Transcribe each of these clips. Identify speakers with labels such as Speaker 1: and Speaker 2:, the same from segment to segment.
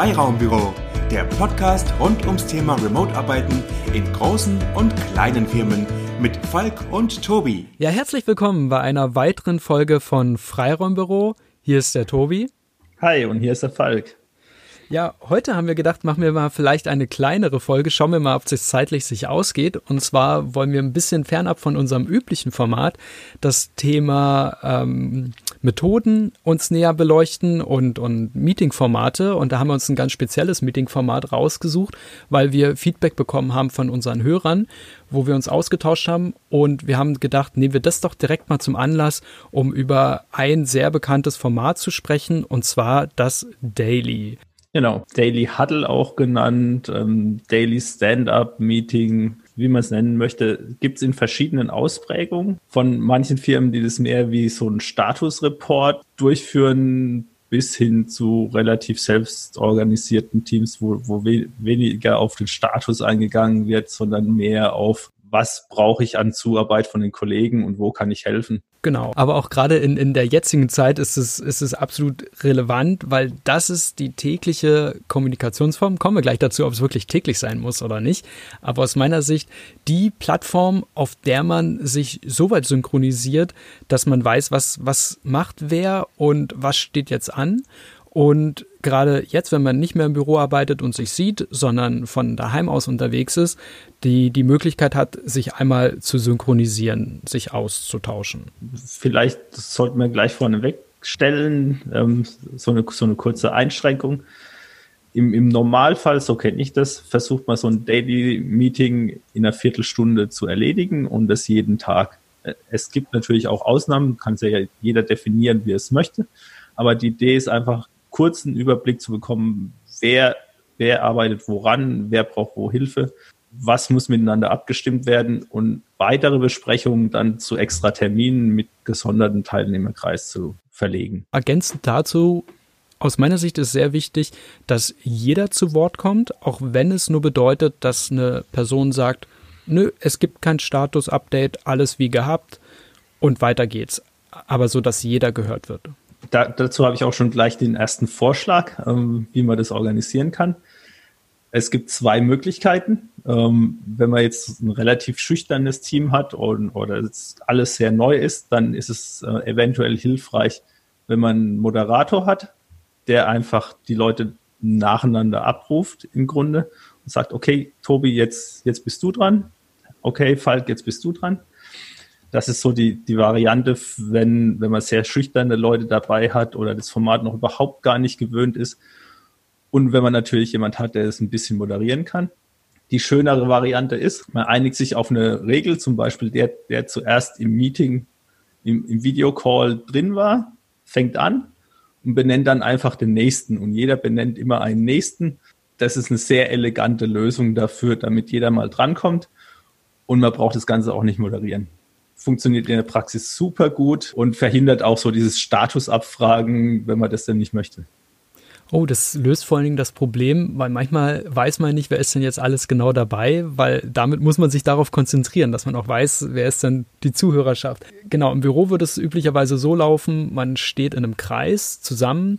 Speaker 1: Freiraumbüro, der Podcast rund ums Thema Remote-Arbeiten in großen und kleinen Firmen mit Falk und Tobi.
Speaker 2: Ja, herzlich willkommen bei einer weiteren Folge von Freiraumbüro. Hier ist der Tobi.
Speaker 3: Hi, und hier ist der Falk.
Speaker 2: Ja, heute haben wir gedacht, machen wir mal vielleicht eine kleinere Folge. Schauen wir mal, ob es zeitlich sich ausgeht. Und zwar wollen wir ein bisschen fernab von unserem üblichen Format das Thema ähm, Methoden uns näher beleuchten und, und Meetingformate. Und da haben wir uns ein ganz spezielles Meetingformat rausgesucht, weil wir Feedback bekommen haben von unseren Hörern, wo wir uns ausgetauscht haben. Und wir haben gedacht, nehmen wir das doch direkt mal zum Anlass, um über ein sehr bekanntes Format zu sprechen, und zwar das Daily.
Speaker 3: Genau, Daily Huddle auch genannt, ähm, Daily Stand-up Meeting, wie man es nennen möchte, gibt es in verschiedenen Ausprägungen. Von manchen Firmen, die das mehr wie so ein Statusreport durchführen, bis hin zu relativ selbstorganisierten Teams, wo, wo we weniger auf den Status eingegangen wird, sondern mehr auf was brauche ich an Zuarbeit von den Kollegen und wo kann ich helfen.
Speaker 2: Genau, aber auch gerade in, in der jetzigen Zeit ist es, ist es absolut relevant, weil das ist die tägliche Kommunikationsform. Kommen wir gleich dazu, ob es wirklich täglich sein muss oder nicht. Aber aus meiner Sicht die Plattform, auf der man sich so weit synchronisiert, dass man weiß, was, was macht wer und was steht jetzt an und gerade jetzt, wenn man nicht mehr im Büro arbeitet und sich sieht, sondern von daheim aus unterwegs ist, die die Möglichkeit hat, sich einmal zu synchronisieren, sich auszutauschen.
Speaker 3: Vielleicht sollten wir gleich vorneweg stellen, ähm, so, eine, so eine kurze Einschränkung. Im, Im Normalfall, so kenne ich das, versucht man so ein Daily Meeting in einer Viertelstunde zu erledigen und das jeden Tag. Äh, es gibt natürlich auch Ausnahmen, kann es ja jeder definieren, wie er es möchte. Aber die Idee ist einfach, kurzen Überblick zu bekommen, wer, wer arbeitet woran, wer braucht wo Hilfe, was muss miteinander abgestimmt werden und weitere Besprechungen dann zu extra Terminen mit gesonderten Teilnehmerkreis zu verlegen.
Speaker 2: Ergänzend dazu aus meiner Sicht ist sehr wichtig, dass jeder zu Wort kommt, auch wenn es nur bedeutet, dass eine Person sagt, nö, es gibt kein Status-Update, alles wie gehabt und weiter geht's. Aber so, dass jeder gehört wird
Speaker 3: da, dazu habe ich auch schon gleich den ersten Vorschlag, ähm, wie man das organisieren kann. Es gibt zwei Möglichkeiten. Ähm, wenn man jetzt ein relativ schüchternes Team hat und, oder alles sehr neu ist, dann ist es äh, eventuell hilfreich, wenn man einen Moderator hat, der einfach die Leute nacheinander abruft im Grunde und sagt, okay, Tobi, jetzt, jetzt bist du dran. Okay, Falk, jetzt bist du dran. Das ist so die, die Variante, wenn, wenn man sehr schüchterne Leute dabei hat oder das Format noch überhaupt gar nicht gewöhnt ist. Und wenn man natürlich jemand hat, der es ein bisschen moderieren kann. Die schönere Variante ist, man einigt sich auf eine Regel, zum Beispiel der, der zuerst im Meeting, im, im Videocall drin war, fängt an und benennt dann einfach den nächsten. Und jeder benennt immer einen nächsten. Das ist eine sehr elegante Lösung dafür, damit jeder mal drankommt. Und man braucht das Ganze auch nicht moderieren funktioniert in der Praxis super gut und verhindert auch so dieses Statusabfragen, wenn man das denn nicht möchte.
Speaker 2: Oh, das löst vor allen Dingen das Problem, weil manchmal weiß man nicht, wer ist denn jetzt alles genau dabei, weil damit muss man sich darauf konzentrieren, dass man auch weiß, wer ist denn die Zuhörerschaft. Genau, im Büro würde es üblicherweise so laufen, man steht in einem Kreis zusammen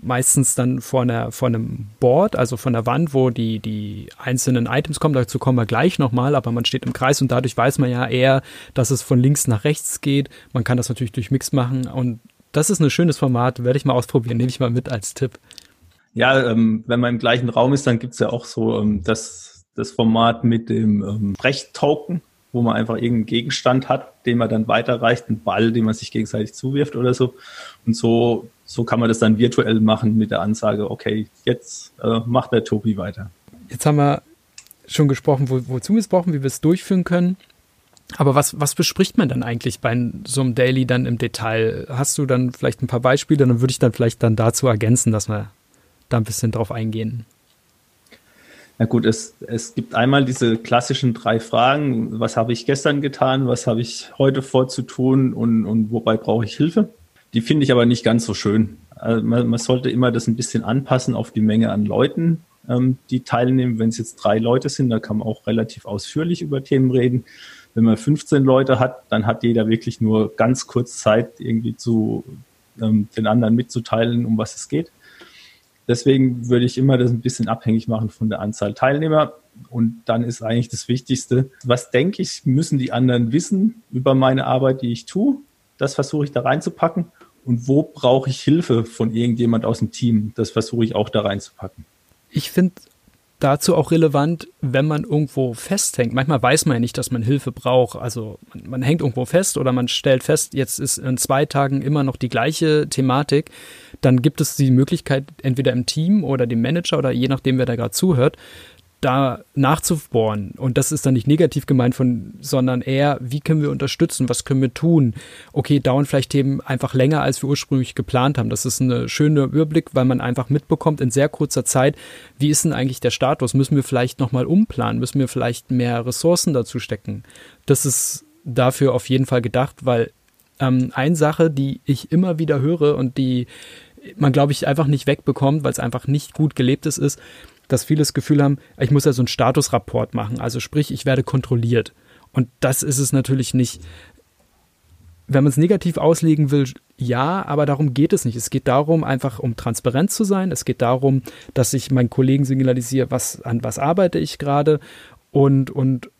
Speaker 2: meistens dann vor, einer, vor einem Board, also von der Wand, wo die, die einzelnen Items kommen. Dazu kommen wir gleich nochmal, aber man steht im Kreis und dadurch weiß man ja eher, dass es von links nach rechts geht. Man kann das natürlich durch Mix machen und das ist ein schönes Format, werde ich mal ausprobieren, nehme ich mal mit als Tipp.
Speaker 3: Ja, ähm, wenn man im gleichen Raum ist, dann gibt es ja auch so ähm, das, das Format mit dem ähm, Recht-Token, wo man einfach irgendeinen Gegenstand hat, den man dann weiterreicht, einen Ball, den man sich gegenseitig zuwirft oder so. Und so so kann man das dann virtuell machen mit der Ansage, okay, jetzt äh, macht der Tobi weiter.
Speaker 2: Jetzt haben wir schon gesprochen, wo, wozu wir es brauchen, wie wir es durchführen können. Aber was, was bespricht man dann eigentlich bei so einem Daily dann im Detail? Hast du dann vielleicht ein paar Beispiele? Dann würde ich dann vielleicht dann dazu ergänzen, dass wir da ein bisschen drauf eingehen.
Speaker 3: Na gut, es, es gibt einmal diese klassischen drei Fragen. Was habe ich gestern getan? Was habe ich heute vorzutun? Und, und wobei brauche ich Hilfe? Die finde ich aber nicht ganz so schön. Also man, man, sollte immer das ein bisschen anpassen auf die Menge an Leuten, ähm, die teilnehmen. Wenn es jetzt drei Leute sind, da kann man auch relativ ausführlich über Themen reden. Wenn man 15 Leute hat, dann hat jeder wirklich nur ganz kurz Zeit, irgendwie zu ähm, den anderen mitzuteilen, um was es geht. Deswegen würde ich immer das ein bisschen abhängig machen von der Anzahl Teilnehmer. Und dann ist eigentlich das Wichtigste, was denke ich, müssen die anderen wissen über meine Arbeit, die ich tue. Das versuche ich da reinzupacken. Und wo brauche ich Hilfe von irgendjemand aus dem Team? Das versuche ich auch da reinzupacken.
Speaker 2: Ich finde dazu auch relevant, wenn man irgendwo festhängt. Manchmal weiß man ja nicht, dass man Hilfe braucht. Also man, man, hängt irgendwo fest oder man stellt fest, jetzt ist in zwei Tagen immer noch die gleiche Thematik. Dann gibt es die Möglichkeit, entweder im Team oder dem Manager oder je nachdem, wer da gerade zuhört, da nachzubohren. Und das ist dann nicht negativ gemeint von, sondern eher, wie können wir unterstützen? Was können wir tun? Okay, dauern vielleicht Themen einfach länger, als wir ursprünglich geplant haben. Das ist ein schöner Überblick, weil man einfach mitbekommt in sehr kurzer Zeit, wie ist denn eigentlich der Status? Müssen wir vielleicht nochmal umplanen? Müssen wir vielleicht mehr Ressourcen dazu stecken? Das ist dafür auf jeden Fall gedacht, weil ähm, eine Sache, die ich immer wieder höre und die man, glaube ich, einfach nicht wegbekommt, weil es einfach nicht gut gelebt ist, ist, dass viele das Gefühl haben, ich muss ja so einen Statusrapport machen. Also sprich, ich werde kontrolliert. Und das ist es natürlich nicht. Wenn man es negativ auslegen will, ja, aber darum geht es nicht. Es geht darum, einfach um transparent zu sein. Es geht darum, dass ich meinen Kollegen signalisiere, was, an was arbeite ich gerade und, und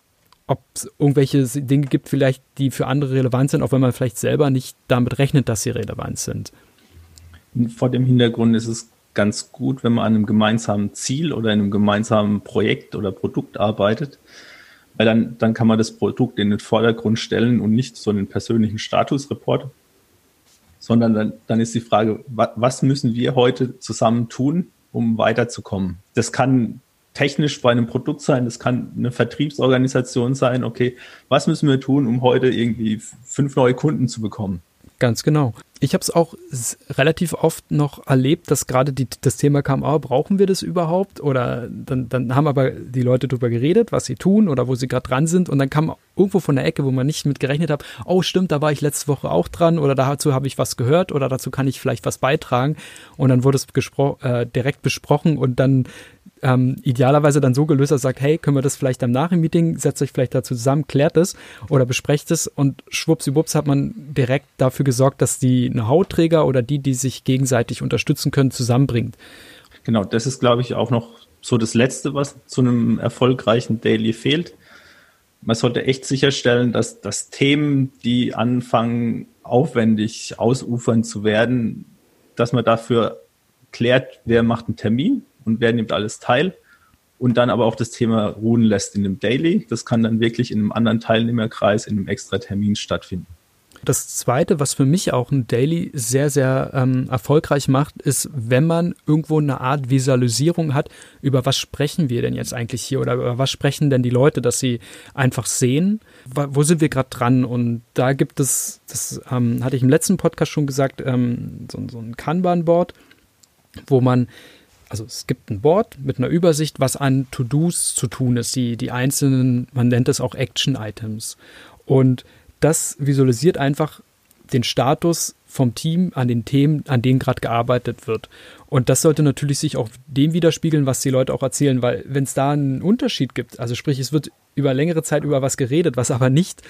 Speaker 2: ob es irgendwelche Dinge gibt, vielleicht, die für andere relevant sind, auch wenn man vielleicht selber nicht damit rechnet, dass sie relevant sind.
Speaker 3: Vor dem Hintergrund ist es ganz gut, wenn man an einem gemeinsamen Ziel oder in einem gemeinsamen Projekt oder Produkt arbeitet, weil dann, dann kann man das Produkt in den Vordergrund stellen und nicht so einen persönlichen Statusreport, sondern dann, dann ist die Frage, was müssen wir heute zusammen tun, um weiterzukommen? Das kann technisch bei einem Produkt sein, das kann eine Vertriebsorganisation sein, okay, was müssen wir tun, um heute irgendwie fünf neue Kunden zu bekommen?
Speaker 2: Ganz genau. Ich habe es auch relativ oft noch erlebt, dass gerade das Thema kam, oh, brauchen wir das überhaupt? Oder dann, dann haben aber die Leute darüber geredet, was sie tun oder wo sie gerade dran sind. Und dann kam irgendwo von der Ecke, wo man nicht mit gerechnet hat, oh stimmt, da war ich letzte Woche auch dran oder dazu habe ich was gehört oder dazu kann ich vielleicht was beitragen. Und dann wurde es äh, direkt besprochen und dann ähm, idealerweise dann so gelöst, dass er sagt, hey, können wir das vielleicht am Nachmeeting, setzt euch vielleicht dazu zusammen, klärt es oder besprecht es und schwuppsiwupps hat man direkt dafür gesorgt, dass die Know-how-Träger oder die, die sich gegenseitig unterstützen können, zusammenbringt.
Speaker 3: Genau, das ist, glaube ich, auch noch so das Letzte, was zu einem erfolgreichen Daily fehlt. Man sollte echt sicherstellen, dass, dass Themen, die anfangen, aufwendig ausufern zu werden, dass man dafür klärt, wer macht einen Termin, und wer nimmt alles teil und dann aber auch das Thema ruhen lässt in dem Daily. Das kann dann wirklich in einem anderen Teilnehmerkreis, in einem extra Termin stattfinden.
Speaker 2: Das Zweite, was für mich auch ein Daily sehr, sehr ähm, erfolgreich macht, ist, wenn man irgendwo eine Art Visualisierung hat, über was sprechen wir denn jetzt eigentlich hier oder über was sprechen denn die Leute, dass sie einfach sehen, wo sind wir gerade dran. Und da gibt es, das ähm, hatte ich im letzten Podcast schon gesagt, ähm, so, so ein Kanban-Board, wo man also es gibt ein Board mit einer Übersicht, was an To-Dos zu tun ist, die, die einzelnen, man nennt es auch Action-Items. Und das visualisiert einfach den Status vom Team an den Themen, an denen gerade gearbeitet wird. Und das sollte natürlich sich auch dem widerspiegeln, was die Leute auch erzählen, weil wenn es da einen Unterschied gibt, also sprich, es wird über längere Zeit über was geredet, was aber nicht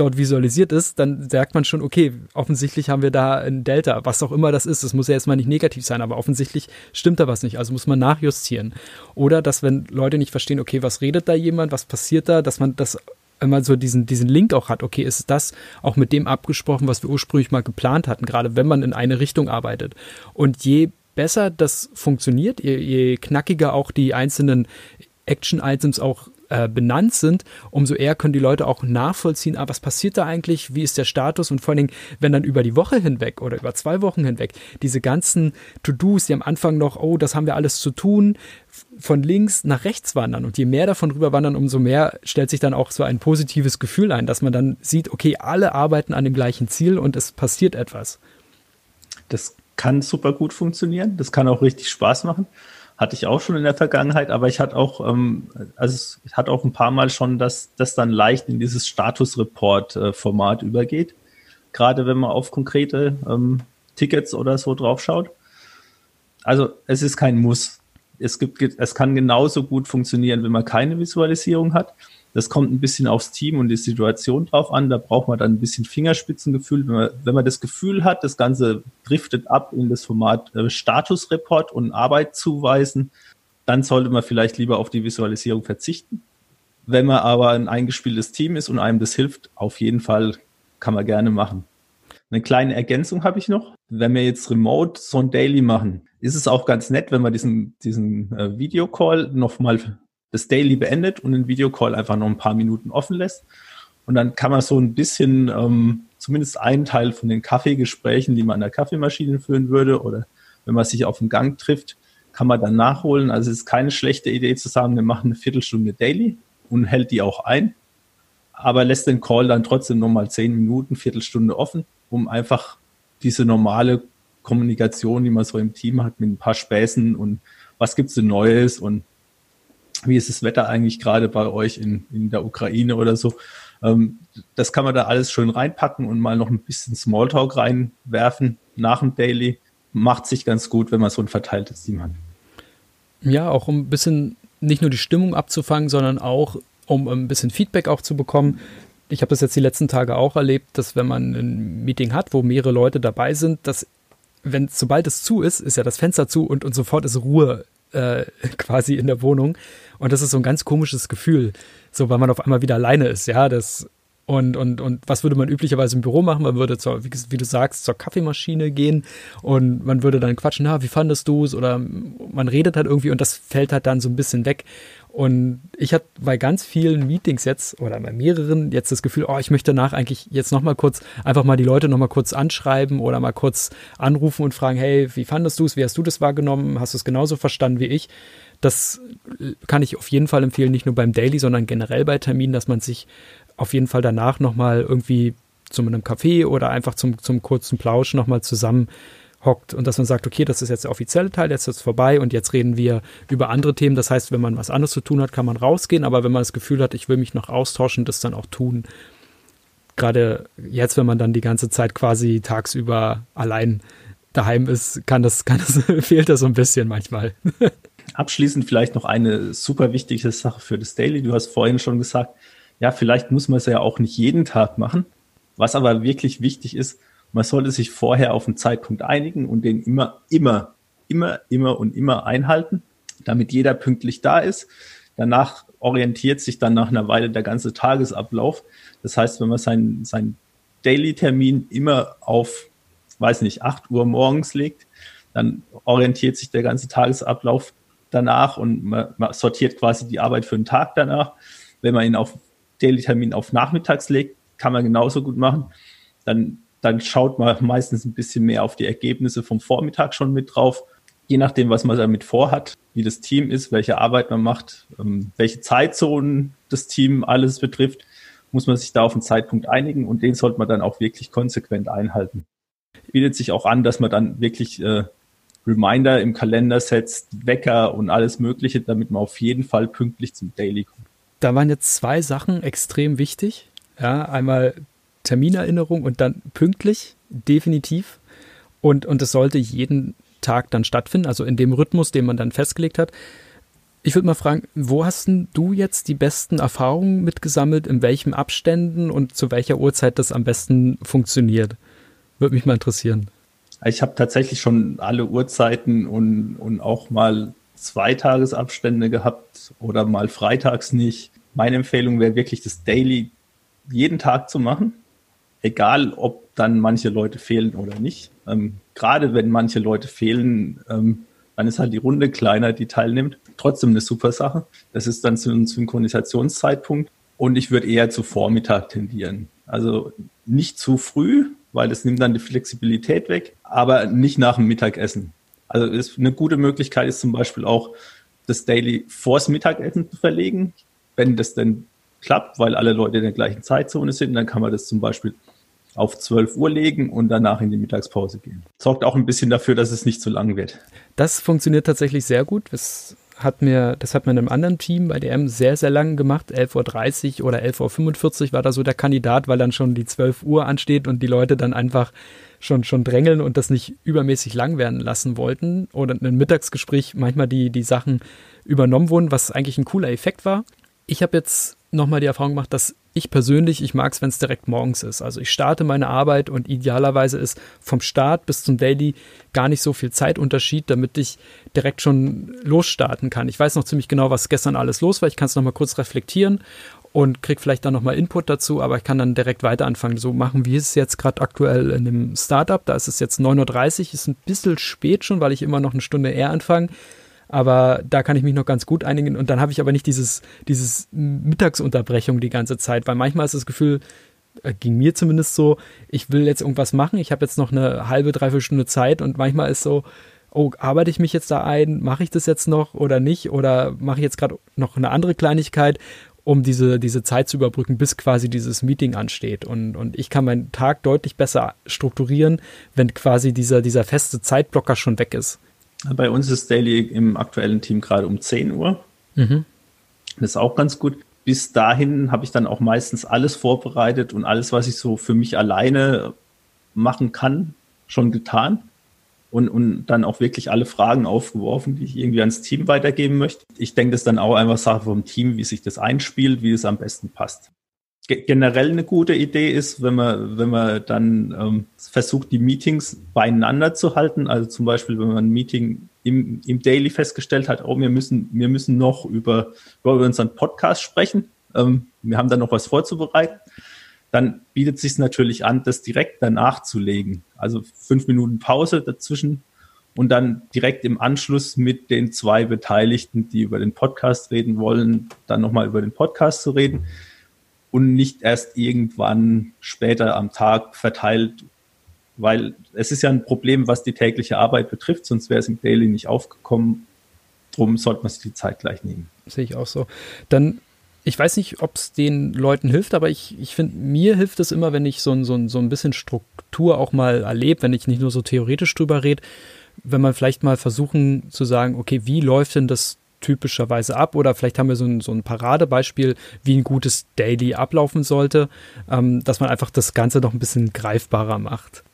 Speaker 2: dort visualisiert ist, dann sagt man schon, okay, offensichtlich haben wir da ein Delta, was auch immer das ist. Das muss ja erstmal nicht negativ sein, aber offensichtlich stimmt da was nicht. Also muss man nachjustieren. Oder dass, wenn Leute nicht verstehen, okay, was redet da jemand, was passiert da, dass man das immer so diesen, diesen Link auch hat, okay, ist das auch mit dem abgesprochen, was wir ursprünglich mal geplant hatten, gerade wenn man in eine Richtung arbeitet. Und je besser das funktioniert, je, je knackiger auch die einzelnen Action-Items auch äh, benannt sind, umso eher können die Leute auch nachvollziehen, ah, was passiert da eigentlich, wie ist der Status und vor allen Dingen, wenn dann über die Woche hinweg oder über zwei Wochen hinweg diese ganzen To-Dos, die am Anfang noch, oh, das haben wir alles zu tun, von links nach rechts wandern und je mehr davon rüber wandern, umso mehr stellt sich dann auch so ein positives Gefühl ein, dass man dann sieht, okay, alle arbeiten an dem gleichen Ziel und es passiert etwas.
Speaker 3: Das kann super gut funktionieren, das kann auch richtig Spaß machen. Hatte ich auch schon in der Vergangenheit, aber ich hatte auch, ähm, also es hat auch ein paar Mal schon, dass das dann leicht in dieses Status-Report-Format übergeht. Gerade wenn man auf konkrete ähm, Tickets oder so draufschaut. Also es ist kein Muss. Es gibt, es kann genauso gut funktionieren, wenn man keine Visualisierung hat. Das kommt ein bisschen aufs Team und die Situation drauf an. Da braucht man dann ein bisschen Fingerspitzengefühl. Wenn man, wenn man das Gefühl hat, das Ganze driftet ab in das Format äh, Statusreport und Arbeit zuweisen, dann sollte man vielleicht lieber auf die Visualisierung verzichten. Wenn man aber ein eingespieltes Team ist und einem das hilft, auf jeden Fall kann man gerne machen. Eine kleine Ergänzung habe ich noch. Wenn wir jetzt remote so ein Daily machen, ist es auch ganz nett, wenn man diesen, diesen äh, Videocall nochmal das Daily beendet und den Videocall einfach noch ein paar Minuten offen lässt. Und dann kann man so ein bisschen, ähm, zumindest einen Teil von den Kaffeegesprächen, die man an der Kaffeemaschine führen würde, oder wenn man sich auf dem Gang trifft, kann man dann nachholen. Also es ist keine schlechte Idee zu sagen, wir machen eine Viertelstunde Daily und hält die auch ein, aber lässt den Call dann trotzdem nochmal zehn Minuten, Viertelstunde offen um einfach diese normale Kommunikation, die man so im Team hat, mit ein paar Späßen und was gibt's denn Neues und wie ist das Wetter eigentlich gerade bei euch in, in der Ukraine oder so. Ähm, das kann man da alles schön reinpacken und mal noch ein bisschen Smalltalk reinwerfen nach dem Daily. Macht sich ganz gut, wenn man so ein verteiltes Team hat.
Speaker 2: Ja, auch um ein bisschen nicht nur die Stimmung abzufangen, sondern auch um ein bisschen Feedback auch zu bekommen ich habe das jetzt die letzten Tage auch erlebt, dass wenn man ein Meeting hat, wo mehrere Leute dabei sind, dass wenn sobald es zu ist, ist ja das Fenster zu und, und sofort ist Ruhe äh, quasi in der Wohnung. Und das ist so ein ganz komisches Gefühl, so weil man auf einmal wieder alleine ist, ja, das und, und, und was würde man üblicherweise im Büro machen? Man würde, zur, wie, wie, du sagst, zur Kaffeemaschine gehen und man würde dann quatschen, na, wie fandest du es? Oder man redet halt irgendwie und das fällt halt dann so ein bisschen weg. Und ich hatte bei ganz vielen Meetings jetzt oder bei mehreren jetzt das Gefühl, oh, ich möchte danach eigentlich jetzt nochmal kurz, einfach mal die Leute nochmal kurz anschreiben oder mal kurz anrufen und fragen, hey, wie fandest du es? Wie hast du das wahrgenommen? Hast du es genauso verstanden wie ich? Das kann ich auf jeden Fall empfehlen, nicht nur beim Daily, sondern generell bei Terminen, dass man sich auf jeden Fall danach nochmal irgendwie zu einem Café oder einfach zum, zum kurzen Plausch nochmal zusammen hockt und dass man sagt, okay, das ist jetzt der offizielle Teil, jetzt ist es vorbei und jetzt reden wir über andere Themen. Das heißt, wenn man was anderes zu tun hat, kann man rausgehen, aber wenn man das Gefühl hat, ich will mich noch austauschen, das dann auch tun. Gerade jetzt, wenn man dann die ganze Zeit quasi tagsüber allein daheim ist, kann das, kann das, fehlt das so ein bisschen manchmal.
Speaker 3: Abschließend vielleicht noch eine super wichtige Sache für das Daily. Du hast vorhin schon gesagt, ja, vielleicht muss man es ja auch nicht jeden Tag machen. Was aber wirklich wichtig ist, man sollte sich vorher auf einen Zeitpunkt einigen und den immer, immer, immer, immer und immer einhalten, damit jeder pünktlich da ist. Danach orientiert sich dann nach einer Weile der ganze Tagesablauf. Das heißt, wenn man seinen, seinen Daily-Termin immer auf, weiß nicht, 8 Uhr morgens legt, dann orientiert sich der ganze Tagesablauf danach und man, man sortiert quasi die Arbeit für den Tag danach. Wenn man ihn auf Daily-Termin auf nachmittags legt, kann man genauso gut machen. Dann dann schaut man meistens ein bisschen mehr auf die Ergebnisse vom Vormittag schon mit drauf. Je nachdem, was man damit vorhat, wie das Team ist, welche Arbeit man macht, ähm, welche Zeitzonen das Team alles betrifft, muss man sich da auf einen Zeitpunkt einigen und den sollte man dann auch wirklich konsequent einhalten. Bietet sich auch an, dass man dann wirklich äh, Reminder im Kalender setzt, Wecker und alles Mögliche, damit man auf jeden Fall pünktlich zum Daily kommt.
Speaker 2: Da waren jetzt zwei Sachen extrem wichtig. Ja, einmal Terminerinnerung und dann pünktlich, definitiv. Und, und es sollte jeden Tag dann stattfinden, also in dem Rhythmus, den man dann festgelegt hat. Ich würde mal fragen, wo hast du jetzt die besten Erfahrungen mitgesammelt, in welchen Abständen und zu welcher Uhrzeit das am besten funktioniert? Würde mich mal interessieren.
Speaker 3: Ich habe tatsächlich schon alle Uhrzeiten und, und auch mal Zweitagesabstände gehabt oder mal freitags nicht. Meine Empfehlung wäre wirklich das Daily jeden Tag zu machen egal ob dann manche Leute fehlen oder nicht. Ähm, gerade wenn manche Leute fehlen, ähm, dann ist halt die Runde kleiner, die teilnimmt. Trotzdem eine super Sache. Das ist dann zu einem Synchronisationszeitpunkt. Und ich würde eher zu Vormittag tendieren. Also nicht zu früh, weil das nimmt dann die Flexibilität weg, aber nicht nach dem Mittagessen. Also ist eine gute Möglichkeit ist zum Beispiel auch, das Daily vors Mittagessen zu verlegen. Wenn das denn klappt, weil alle Leute in der gleichen Zeitzone sind, dann kann man das zum Beispiel auf 12 Uhr legen und danach in die Mittagspause gehen. Sorgt auch ein bisschen dafür, dass es nicht zu lang wird.
Speaker 2: Das funktioniert tatsächlich sehr gut. Das hat mir, das hat mir in einem anderen Team bei DM sehr, sehr lang gemacht. 11.30 Uhr oder 11.45 Uhr war da so der Kandidat, weil dann schon die 12 Uhr ansteht und die Leute dann einfach schon, schon drängeln und das nicht übermäßig lang werden lassen wollten. Oder in einem Mittagsgespräch manchmal die, die Sachen übernommen wurden, was eigentlich ein cooler Effekt war. Ich habe jetzt nochmal die Erfahrung gemacht, dass ich persönlich, ich mag es, wenn es direkt morgens ist. Also ich starte meine Arbeit und idealerweise ist vom Start bis zum Daily gar nicht so viel Zeitunterschied, damit ich direkt schon losstarten kann. Ich weiß noch ziemlich genau, was gestern alles los war. Ich kann es nochmal kurz reflektieren und kriege vielleicht dann nochmal Input dazu, aber ich kann dann direkt weiter anfangen. So machen wir es jetzt gerade aktuell in dem Startup. Da ist es jetzt 9.30 Uhr, ist ein bisschen spät schon, weil ich immer noch eine Stunde eher anfange aber da kann ich mich noch ganz gut einigen. Und dann habe ich aber nicht dieses, dieses Mittagsunterbrechung die ganze Zeit, weil manchmal ist das Gefühl, äh, ging mir zumindest so, ich will jetzt irgendwas machen, ich habe jetzt noch eine halbe, dreiviertel Stunde Zeit und manchmal ist so, oh, arbeite ich mich jetzt da ein, mache ich das jetzt noch oder nicht oder mache ich jetzt gerade noch eine andere Kleinigkeit, um diese, diese Zeit zu überbrücken, bis quasi dieses Meeting ansteht. Und, und ich kann meinen Tag deutlich besser strukturieren, wenn quasi dieser, dieser feste Zeitblocker schon weg ist.
Speaker 3: Bei uns ist Daily im aktuellen Team gerade um 10 Uhr. Mhm. Das ist auch ganz gut. Bis dahin habe ich dann auch meistens alles vorbereitet und alles, was ich so für mich alleine machen kann, schon getan. Und, und dann auch wirklich alle Fragen aufgeworfen, die ich irgendwie ans Team weitergeben möchte. Ich denke, das ist dann auch einfach Sache vom Team, wie sich das einspielt, wie es am besten passt generell eine gute Idee ist, wenn man, wenn man dann ähm, versucht, die Meetings beieinander zu halten. Also zum Beispiel, wenn man ein Meeting im, im Daily festgestellt hat, oh, wir müssen, wir müssen noch über, über unseren Podcast sprechen. Ähm, wir haben da noch was vorzubereiten. Dann bietet es sich natürlich an, das direkt danach zu legen. Also fünf Minuten Pause dazwischen und dann direkt im Anschluss mit den zwei Beteiligten, die über den Podcast reden wollen, dann nochmal über den Podcast zu reden und nicht erst irgendwann später am Tag verteilt, weil es ist ja ein Problem, was die tägliche Arbeit betrifft, sonst wäre es im Daily nicht aufgekommen. Drum sollte man sich die Zeit gleich nehmen.
Speaker 2: Sehe ich auch so. Dann, ich weiß nicht, ob es den Leuten hilft, aber ich, ich finde, mir hilft es immer, wenn ich so, ein, so, ein, so ein bisschen Struktur auch mal erlebe, wenn ich nicht nur so theoretisch drüber rede, wenn man vielleicht mal versuchen zu sagen, okay, wie läuft denn das typischerweise ab? Oder vielleicht haben wir so ein, so ein Paradebeispiel, wie ein gutes Daily ablaufen sollte, ähm, dass man einfach das Ganze noch ein bisschen greifbarer macht.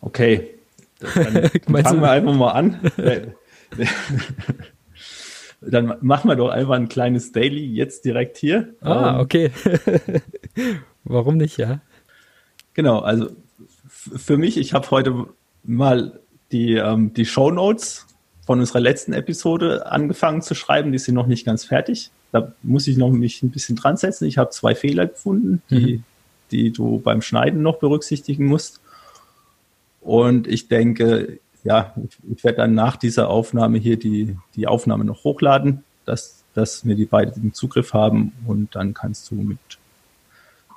Speaker 3: Okay, dann fangen wir einfach mal an. dann machen wir doch einfach ein kleines Daily jetzt direkt hier.
Speaker 2: Ah, ähm, okay. Warum nicht, ja?
Speaker 3: Genau, also für mich, ich habe heute mal die, ähm, die Show Notes von unserer letzten Episode angefangen zu schreiben. Die sind noch nicht ganz fertig. Da muss ich noch mich ein bisschen dran setzen. Ich habe zwei Fehler gefunden, die, mhm. die du beim Schneiden noch berücksichtigen musst. Und ich denke, ja, ich, werde dann nach dieser Aufnahme hier die, die Aufnahme noch hochladen, dass, dass wir die beiden den Zugriff haben und dann kannst du mit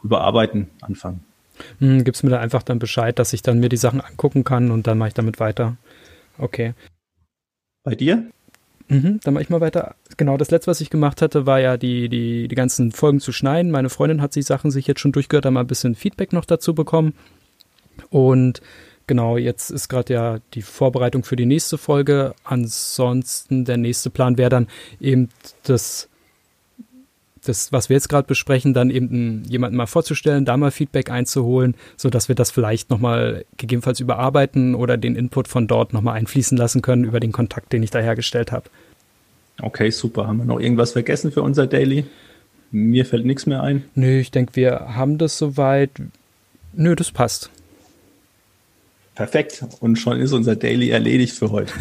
Speaker 3: Überarbeiten anfangen.
Speaker 2: Hm, gibst mir da einfach dann Bescheid, dass ich dann mir die Sachen angucken kann und dann mache ich damit weiter. Okay.
Speaker 3: Bei dir?
Speaker 2: Mhm, dann mache ich mal weiter. Genau, das letzte, was ich gemacht hatte, war ja die, die, die ganzen Folgen zu schneiden. Meine Freundin hat die Sachen sich jetzt schon durchgehört, da mal ein bisschen Feedback noch dazu bekommen. Und genau, jetzt ist gerade ja die Vorbereitung für die nächste Folge. Ansonsten, der nächste Plan wäre dann eben das das, was wir jetzt gerade besprechen, dann eben jemanden mal vorzustellen, da mal Feedback einzuholen, so dass wir das vielleicht nochmal gegebenenfalls überarbeiten oder den Input von dort nochmal einfließen lassen können über den Kontakt, den ich da hergestellt habe.
Speaker 3: Okay, super. Haben wir noch irgendwas vergessen für unser Daily? Mir fällt nichts mehr ein.
Speaker 2: Nö, ich denke, wir haben das soweit. Nö, das passt.
Speaker 3: Perfekt. Und schon ist unser Daily erledigt für heute.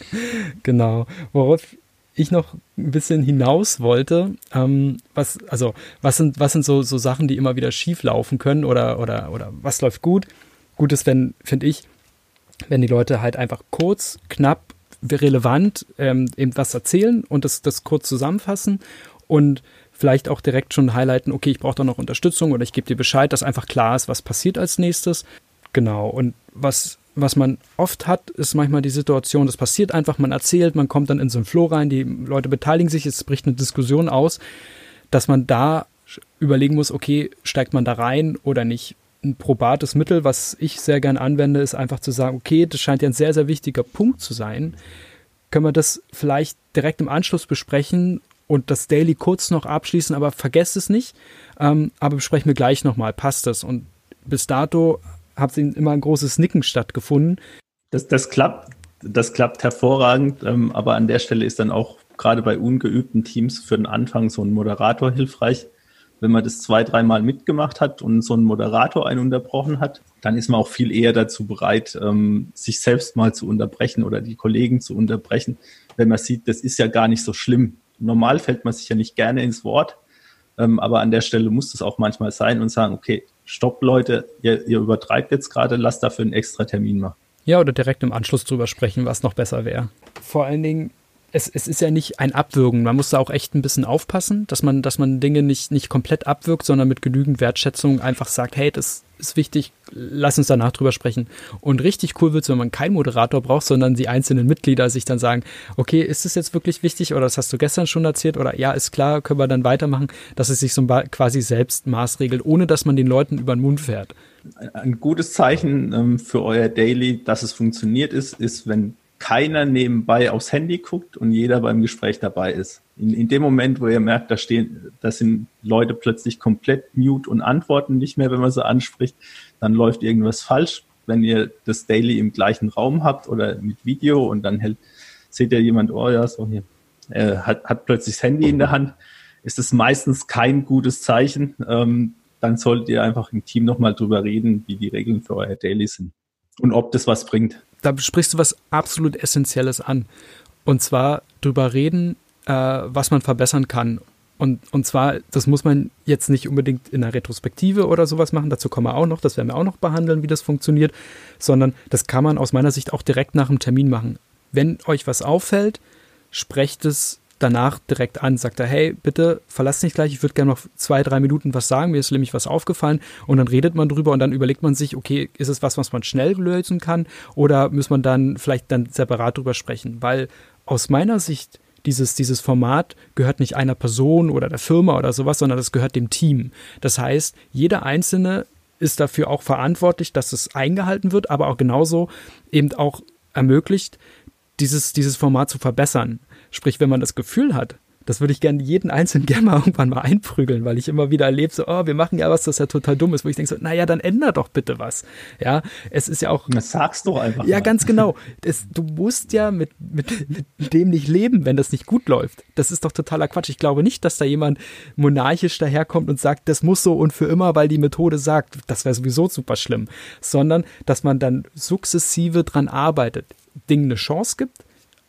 Speaker 2: genau. Worauf ich noch ein bisschen hinaus wollte, ähm, was, also, was sind, was sind so, so Sachen, die immer wieder schief laufen können oder, oder, oder was läuft gut? Gut ist, wenn, finde ich, wenn die Leute halt einfach kurz, knapp, relevant ähm, eben was erzählen und das, das kurz zusammenfassen und vielleicht auch direkt schon highlighten, okay, ich brauche da noch Unterstützung oder ich gebe dir Bescheid, dass einfach klar ist, was passiert als nächstes. Genau. Und was was man oft hat, ist manchmal die Situation, das passiert einfach, man erzählt, man kommt dann in so einen Flow rein, die Leute beteiligen sich, es bricht eine Diskussion aus, dass man da überlegen muss, okay, steigt man da rein oder nicht. Ein probates Mittel, was ich sehr gern anwende, ist einfach zu sagen, okay, das scheint ja ein sehr, sehr wichtiger Punkt zu sein. Können wir das vielleicht direkt im Anschluss besprechen und das Daily kurz noch abschließen, aber vergesst es nicht. Ähm, aber besprechen wir gleich nochmal, passt das? Und bis dato hat immer ein großes Nicken stattgefunden.
Speaker 3: Das, das klappt, das klappt hervorragend, ähm, aber an der Stelle ist dann auch gerade bei ungeübten Teams für den Anfang so ein Moderator hilfreich, wenn man das zwei, dreimal mitgemacht hat und so ein Moderator einen unterbrochen hat, dann ist man auch viel eher dazu bereit, ähm, sich selbst mal zu unterbrechen oder die Kollegen zu unterbrechen, wenn man sieht, das ist ja gar nicht so schlimm. Normal fällt man sich ja nicht gerne ins Wort, ähm, aber an der Stelle muss das auch manchmal sein und sagen, okay, stopp Leute, ihr, ihr übertreibt jetzt gerade, lasst dafür einen extra Termin machen.
Speaker 2: Ja, oder direkt im Anschluss drüber sprechen, was noch besser wäre. Vor allen Dingen, es, es ist ja nicht ein Abwürgen. Man muss da auch echt ein bisschen aufpassen, dass man, dass man Dinge nicht, nicht komplett abwirkt, sondern mit genügend Wertschätzung einfach sagt, hey, das ist wichtig, lass uns danach drüber sprechen. Und richtig cool wird es, wenn man keinen Moderator braucht, sondern die einzelnen Mitglieder sich dann sagen, okay, ist es jetzt wirklich wichtig oder das hast du gestern schon erzählt oder ja, ist klar, können wir dann weitermachen, dass es sich so quasi selbst maßregelt, ohne dass man den Leuten über den Mund fährt.
Speaker 3: Ein gutes Zeichen ähm, für euer Daily, dass es funktioniert ist, ist, wenn keiner nebenbei aufs Handy guckt und jeder beim Gespräch dabei ist. In, in dem Moment, wo ihr merkt, da stehen, da sind Leute plötzlich komplett mute und antworten nicht mehr, wenn man sie anspricht, dann läuft irgendwas falsch. Wenn ihr das Daily im gleichen Raum habt oder mit Video und dann hält, seht ihr jemand, oh ja, so hier, äh, hat, hat plötzlich das Handy in der Hand, ist es meistens kein gutes Zeichen. Ähm, dann solltet ihr einfach im Team nochmal drüber reden, wie die Regeln für euer Daily sind und ob das was bringt
Speaker 2: da sprichst du was absolut Essentielles an. Und zwar drüber reden, äh, was man verbessern kann. Und, und zwar, das muss man jetzt nicht unbedingt in einer Retrospektive oder sowas machen, dazu kommen wir auch noch, das werden wir auch noch behandeln, wie das funktioniert, sondern das kann man aus meiner Sicht auch direkt nach dem Termin machen. Wenn euch was auffällt, sprecht es danach direkt an, sagt er, hey, bitte verlass nicht gleich, ich würde gerne noch zwei, drei Minuten was sagen, mir ist nämlich was aufgefallen und dann redet man drüber und dann überlegt man sich, okay, ist es was, was man schnell lösen kann oder muss man dann vielleicht dann separat drüber sprechen, weil aus meiner Sicht dieses, dieses Format gehört nicht einer Person oder der Firma oder sowas, sondern das gehört dem Team. Das heißt, jeder Einzelne ist dafür auch verantwortlich, dass es eingehalten wird, aber auch genauso eben auch ermöglicht, dieses, dieses Format zu verbessern. Sprich, wenn man das Gefühl hat, das würde ich gerne jeden Einzelnen gerne mal irgendwann mal einprügeln, weil ich immer wieder erlebe, so, oh, wir machen ja was, das ja total dumm ist, wo ich denke so, naja, dann änder doch bitte was. Ja, es ist ja auch.
Speaker 3: Das sagst du einfach.
Speaker 2: Ja, mal. ganz genau. Es, du musst ja mit, mit, mit dem nicht leben, wenn das nicht gut läuft. Das ist doch totaler Quatsch. Ich glaube nicht, dass da jemand monarchisch daherkommt und sagt, das muss so und für immer, weil die Methode sagt, das wäre sowieso super schlimm. Sondern, dass man dann sukzessive dran arbeitet, Dingen eine Chance gibt,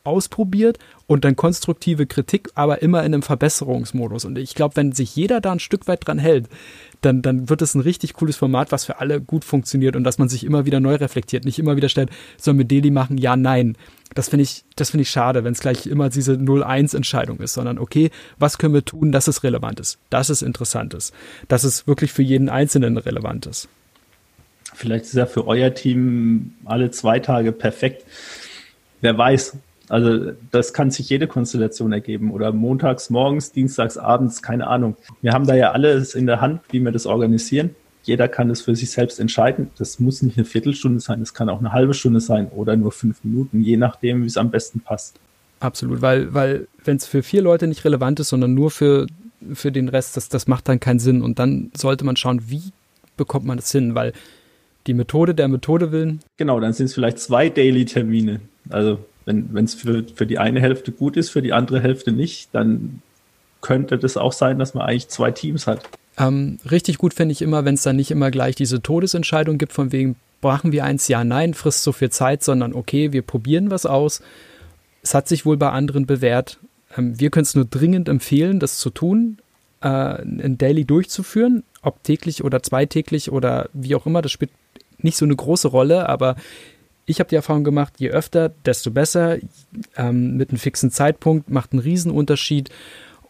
Speaker 2: ausprobiert und dann konstruktive Kritik, aber immer in einem Verbesserungsmodus. Und ich glaube, wenn sich jeder da ein Stück weit dran hält, dann, dann wird es ein richtig cooles Format, was für alle gut funktioniert und dass man sich immer wieder neu reflektiert, nicht immer wieder stellt, sollen wir Daily machen? Ja, nein. Das finde ich, das finde ich schade, wenn es gleich immer diese 0-1-Entscheidung ist, sondern okay, was können wir tun, dass es relevant ist, dass es interessant ist, dass es wirklich für jeden Einzelnen relevant ist.
Speaker 3: Vielleicht ist ja für euer Team alle zwei Tage perfekt. Wer weiß, also das kann sich jede Konstellation ergeben oder montags morgens, dienstags abends, keine Ahnung. Wir haben da ja alles in der Hand, wie wir das organisieren. Jeder kann es für sich selbst entscheiden. Das muss nicht eine Viertelstunde sein, es kann auch eine halbe Stunde sein oder nur fünf Minuten, je nachdem, wie es am besten passt.
Speaker 2: Absolut, weil, weil wenn es für vier Leute nicht relevant ist, sondern nur für, für den Rest, das, das macht dann keinen Sinn. Und dann sollte man schauen, wie bekommt man das hin, weil die Methode der Methode willen.
Speaker 3: Genau, dann sind es vielleicht zwei Daily-Termine. Also wenn es für, für die eine Hälfte gut ist, für die andere Hälfte nicht, dann könnte das auch sein, dass man eigentlich zwei Teams hat.
Speaker 2: Ähm, richtig gut finde ich immer, wenn es dann nicht immer gleich diese Todesentscheidung gibt, von wegen, brauchen wir eins, ja, nein, frisst so viel Zeit, sondern okay, wir probieren was aus. Es hat sich wohl bei anderen bewährt. Ähm, wir können es nur dringend empfehlen, das zu tun, äh, ein Daily durchzuführen, ob täglich oder zweitäglich oder wie auch immer, das spielt nicht so eine große Rolle, aber ich habe die Erfahrung gemacht, je öfter, desto besser. Ähm, mit einem fixen Zeitpunkt macht einen Riesenunterschied.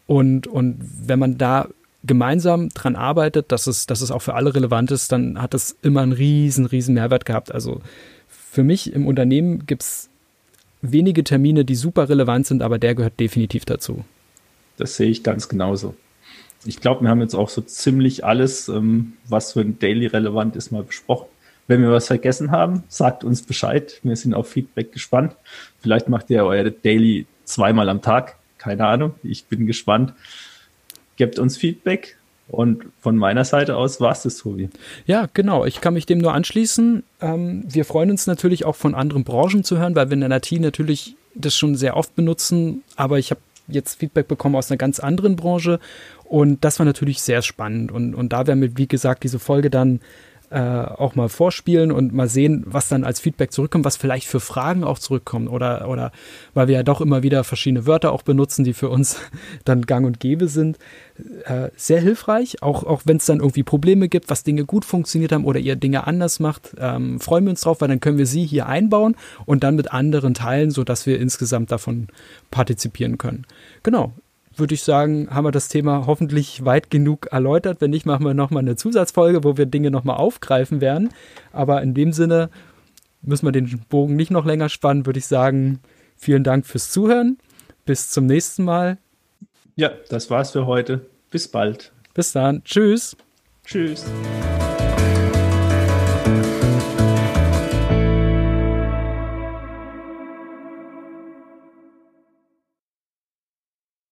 Speaker 2: Und, und wenn man da gemeinsam dran arbeitet, dass es, dass es auch für alle relevant ist, dann hat das immer einen riesen, riesen Mehrwert gehabt. Also für mich im Unternehmen gibt es wenige Termine, die super relevant sind, aber der gehört definitiv dazu.
Speaker 3: Das sehe ich ganz genauso. Ich glaube, wir haben jetzt auch so ziemlich alles, ähm, was für ein Daily relevant ist, mal besprochen. Wenn wir was vergessen haben, sagt uns Bescheid. Wir sind auf Feedback gespannt. Vielleicht macht ihr euer Daily zweimal am Tag. Keine Ahnung. Ich bin gespannt. Gebt uns Feedback. Und von meiner Seite aus war es das, Tobi.
Speaker 2: Ja, genau. Ich kann mich dem nur anschließen. Ähm, wir freuen uns natürlich auch von anderen Branchen zu hören, weil wir in der IT natürlich das schon sehr oft benutzen. Aber ich habe jetzt Feedback bekommen aus einer ganz anderen Branche. Und das war natürlich sehr spannend. Und, und da werden wir, wie gesagt, diese Folge dann äh, auch mal vorspielen und mal sehen, was dann als Feedback zurückkommt, was vielleicht für Fragen auch zurückkommen oder, oder weil wir ja doch immer wieder verschiedene Wörter auch benutzen, die für uns dann gang und gäbe sind. Äh, sehr hilfreich, auch, auch wenn es dann irgendwie Probleme gibt, was Dinge gut funktioniert haben oder ihr Dinge anders macht, ähm, freuen wir uns drauf, weil dann können wir sie hier einbauen und dann mit anderen teilen, sodass wir insgesamt davon partizipieren können. Genau, würde ich sagen, haben wir das Thema hoffentlich weit genug erläutert. Wenn nicht, machen wir nochmal eine Zusatzfolge, wo wir Dinge nochmal aufgreifen werden. Aber in dem Sinne müssen wir den Bogen nicht noch länger spannen, würde ich sagen, vielen Dank fürs Zuhören. Bis zum nächsten Mal.
Speaker 3: Ja, das war's für heute. Bis bald.
Speaker 2: Bis dann. Tschüss.
Speaker 3: Tschüss.